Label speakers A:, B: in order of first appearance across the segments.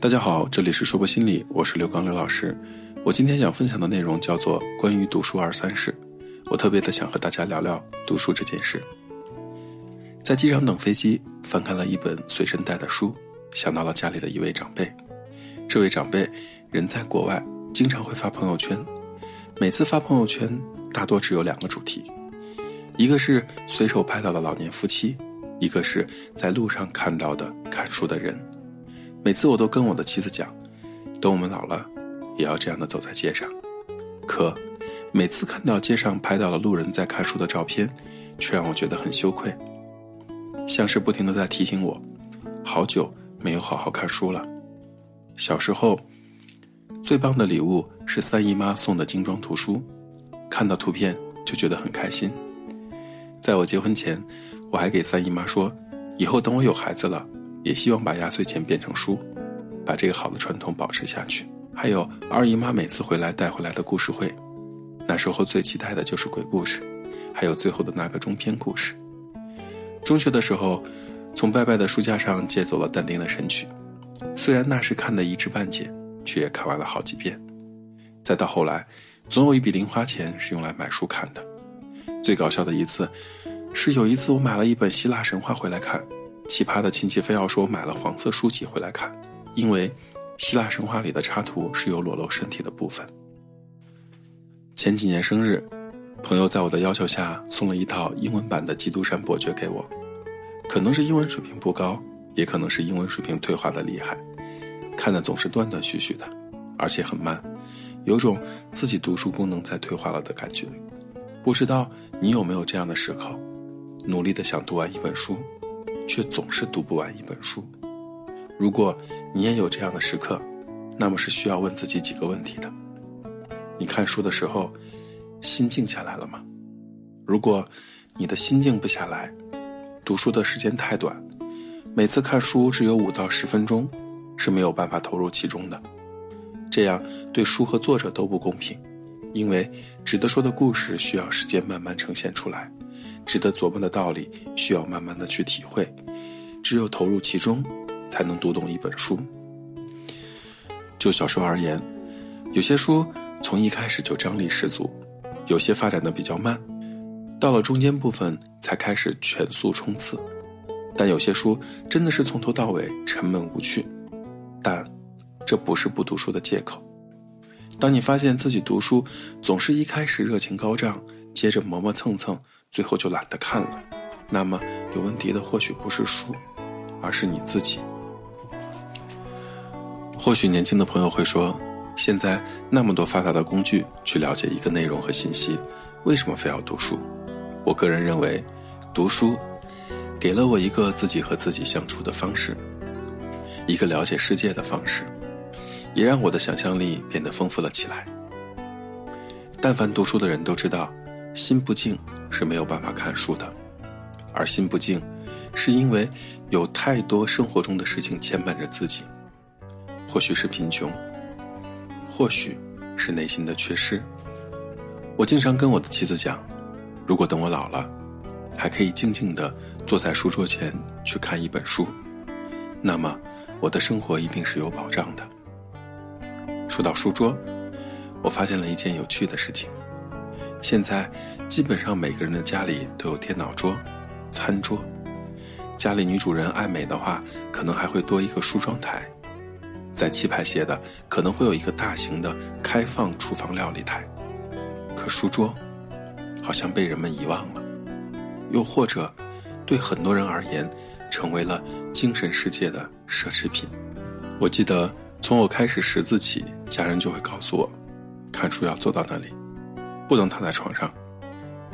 A: 大家好，这里是说博心理，我是刘刚刘老师。我今天想分享的内容叫做关于读书二三事。我特别的想和大家聊聊读书这件事。在机场等飞机，翻看了一本随身带的书，想到了家里的一位长辈。这位长辈人在国外，经常会发朋友圈。每次发朋友圈，大多只有两个主题，一个是随手拍到的老年夫妻，一个是在路上看到的看书的人。每次我都跟我的妻子讲，等我们老了，也要这样的走在街上。可每次看到街上拍到了路人在看书的照片，却让我觉得很羞愧，像是不停的在提醒我，好久没有好好看书了。小时候，最棒的礼物是三姨妈送的精装图书，看到图片就觉得很开心。在我结婚前，我还给三姨妈说，以后等我有孩子了。也希望把压岁钱变成书，把这个好的传统保持下去。还有二姨妈每次回来带回来的故事会，那时候最期待的就是鬼故事，还有最后的那个中篇故事。中学的时候，从拜拜的书架上借走了但丁的《神曲》，虽然那时看的一知半解，却也看完了好几遍。再到后来，总有一笔零花钱是用来买书看的。最搞笑的一次，是有一次我买了一本希腊神话回来看。奇葩的亲戚非要说买了黄色书籍回来看，因为希腊神话里的插图是有裸露身体的部分。前几年生日，朋友在我的要求下送了一套英文版的《基督山伯爵》给我，可能是英文水平不高，也可能是英文水平退化的厉害，看的总是断断续续的，而且很慢，有种自己读书功能在退化了的感觉。不知道你有没有这样的时刻，努力的想读完一本书。却总是读不完一本书。如果你也有这样的时刻，那么是需要问自己几个问题的：你看书的时候，心静下来了吗？如果你的心静不下来，读书的时间太短，每次看书只有五到十分钟，是没有办法投入其中的。这样对书和作者都不公平，因为值得说的故事需要时间慢慢呈现出来。值得琢磨的道理，需要慢慢的去体会。只有投入其中，才能读懂一本书。就小说而言，有些书从一开始就张力十足，有些发展的比较慢，到了中间部分才开始全速冲刺。但有些书真的是从头到尾沉闷无趣，但这不是不读书的借口。当你发现自己读书总是一开始热情高涨，接着磨磨蹭蹭。最后就懒得看了，那么有问题的或许不是书，而是你自己。或许年轻的朋友会说，现在那么多发达的工具去了解一个内容和信息，为什么非要读书？我个人认为，读书给了我一个自己和自己相处的方式，一个了解世界的方式，也让我的想象力变得丰富了起来。但凡读书的人都知道。心不静是没有办法看书的，而心不静，是因为有太多生活中的事情牵绊着自己，或许是贫穷，或许是内心的缺失。我经常跟我的妻子讲，如果等我老了，还可以静静地坐在书桌前去看一本书，那么我的生活一定是有保障的。说到书桌，我发现了一件有趣的事情。现在，基本上每个人的家里都有电脑桌、餐桌。家里女主人爱美的话，可能还会多一个梳妆台。再气派些的，可能会有一个大型的开放厨房料理台。可书桌，好像被人们遗忘了，又或者，对很多人而言，成为了精神世界的奢侈品。我记得，从我开始识字起，家人就会告诉我，看书要坐到那里。不能躺在床上，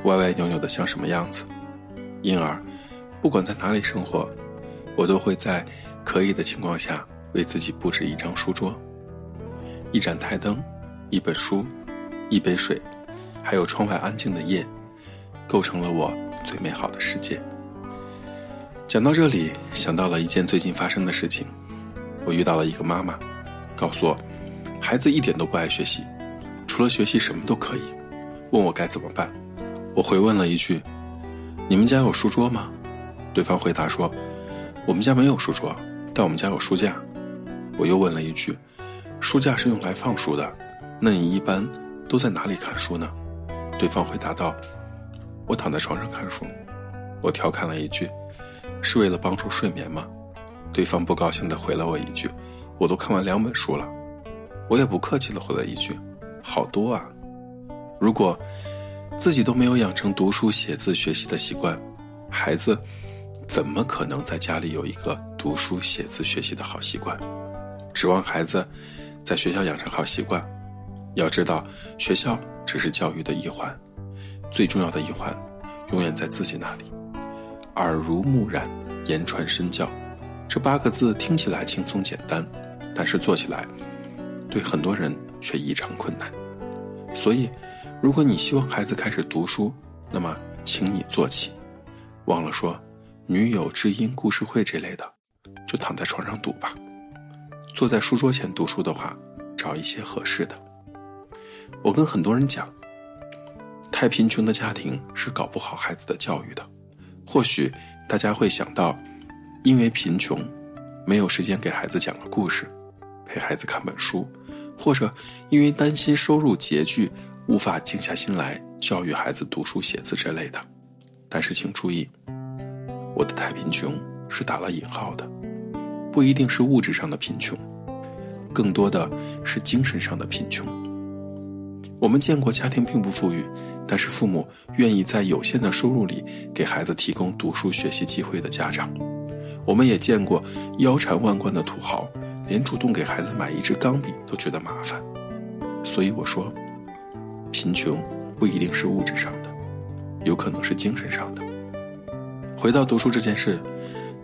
A: 歪歪扭扭的像什么样子？因而，不管在哪里生活，我都会在可以的情况下为自己布置一张书桌，一盏台灯，一本书，一杯水，还有窗外安静的夜，构成了我最美好的世界。讲到这里，想到了一件最近发生的事情，我遇到了一个妈妈，告诉我，孩子一点都不爱学习，除了学习什么都可以。问我该怎么办，我回问了一句：“你们家有书桌吗？”对方回答说：“我们家没有书桌，但我们家有书架。”我又问了一句：“书架是用来放书的，那你一般都在哪里看书呢？”对方回答道：“我躺在床上看书。”我调侃了一句：“是为了帮助睡眠吗？”对方不高兴地回了我一句：“我都看完两本书了。”我也不客气地回了一句：“好多啊！”如果自己都没有养成读书、写字、学习的习惯，孩子怎么可能在家里有一个读书、写字、学习的好习惯？指望孩子在学校养成好习惯，要知道，学校只是教育的一环，最重要的一环永远在自己那里。耳濡目染，言传身教，这八个字听起来轻松简单，但是做起来对很多人却异常困难。所以。如果你希望孩子开始读书，那么请你做起。忘了说，女友知音故事会这类的，就躺在床上读吧。坐在书桌前读书的话，找一些合适的。我跟很多人讲，太贫穷的家庭是搞不好孩子的教育的。或许大家会想到，因为贫穷，没有时间给孩子讲个故事，陪孩子看本书，或者因为担心收入拮据。无法静下心来教育孩子读书写字之类的，但是请注意，我的太贫穷是打了引号的，不一定是物质上的贫穷，更多的是精神上的贫穷。我们见过家庭并不富裕，但是父母愿意在有限的收入里给孩子提供读书学习机会的家长，我们也见过腰缠万贯的土豪，连主动给孩子买一支钢笔都觉得麻烦。所以我说。贫穷不一定是物质上的，有可能是精神上的。回到读书这件事，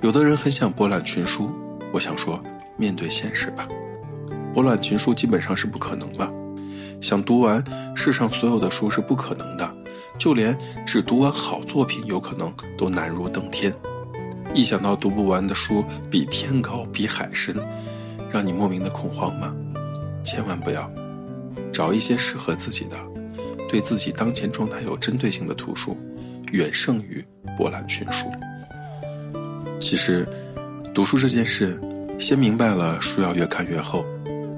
A: 有的人很想博览群书，我想说，面对现实吧，博览群书基本上是不可能了。想读完世上所有的书是不可能的，就连只读完好作品，有可能都难如登天。一想到读不完的书比天高比海深，让你莫名的恐慌吗？千万不要，找一些适合自己的。对自己当前状态有针对性的图书，远胜于博览群书。其实，读书这件事，先明白了书要越看越厚，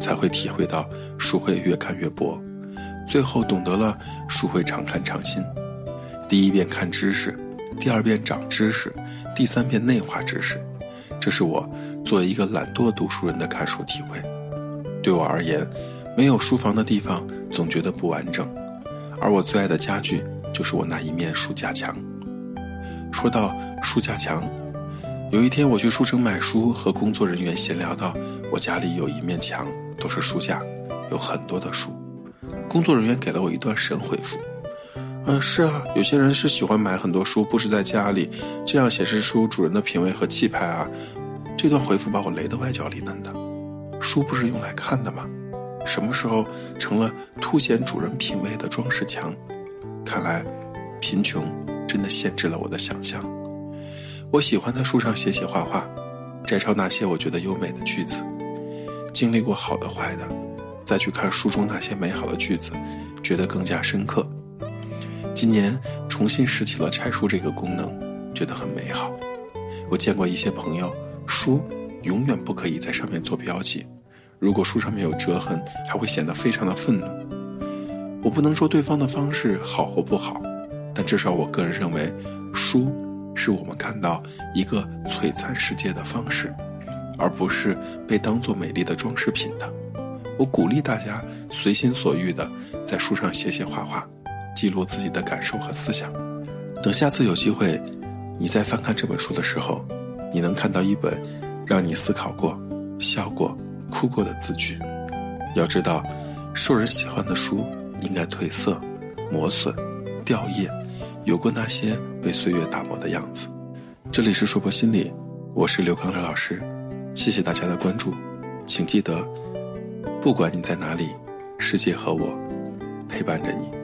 A: 才会体会到书会越看越薄，最后懂得了书会常看常新。第一遍看知识，第二遍长知识，第三遍内化知识，这是我作为一个懒惰读书人的看书体会。对我而言，没有书房的地方总觉得不完整。而我最爱的家具就是我那一面书架墙。说到书架墙，有一天我去书城买书，和工作人员闲聊到我家里有一面墙都是书架，有很多的书。工作人员给了我一段神回复：“嗯，是啊，有些人是喜欢买很多书布置在家里，这样显示出主人的品味和气派啊。”这段回复把我雷得外焦里嫩的。书不是用来看的吗？什么时候成了凸显主人品味的装饰墙？看来，贫穷真的限制了我的想象。我喜欢在书上写写画画，摘抄那些我觉得优美的句子。经历过好的坏的，再去看书中那些美好的句子，觉得更加深刻。今年重新拾起了拆书这个功能，觉得很美好。我见过一些朋友，书永远不可以在上面做标记。如果书上面有折痕，还会显得非常的愤怒。我不能说对方的方式好或不好，但至少我个人认为，书是我们看到一个璀璨世界的方式，而不是被当做美丽的装饰品的。我鼓励大家随心所欲的在书上写写画画，记录自己的感受和思想。等下次有机会，你再翻看这本书的时候，你能看到一本让你思考过、笑过。哭过的字句，要知道，受人喜欢的书应该褪色、磨损、掉页，有过那些被岁月打磨的样子。这里是说博心理，我是刘刚刘老师，谢谢大家的关注，请记得，不管你在哪里，世界和我陪伴着你。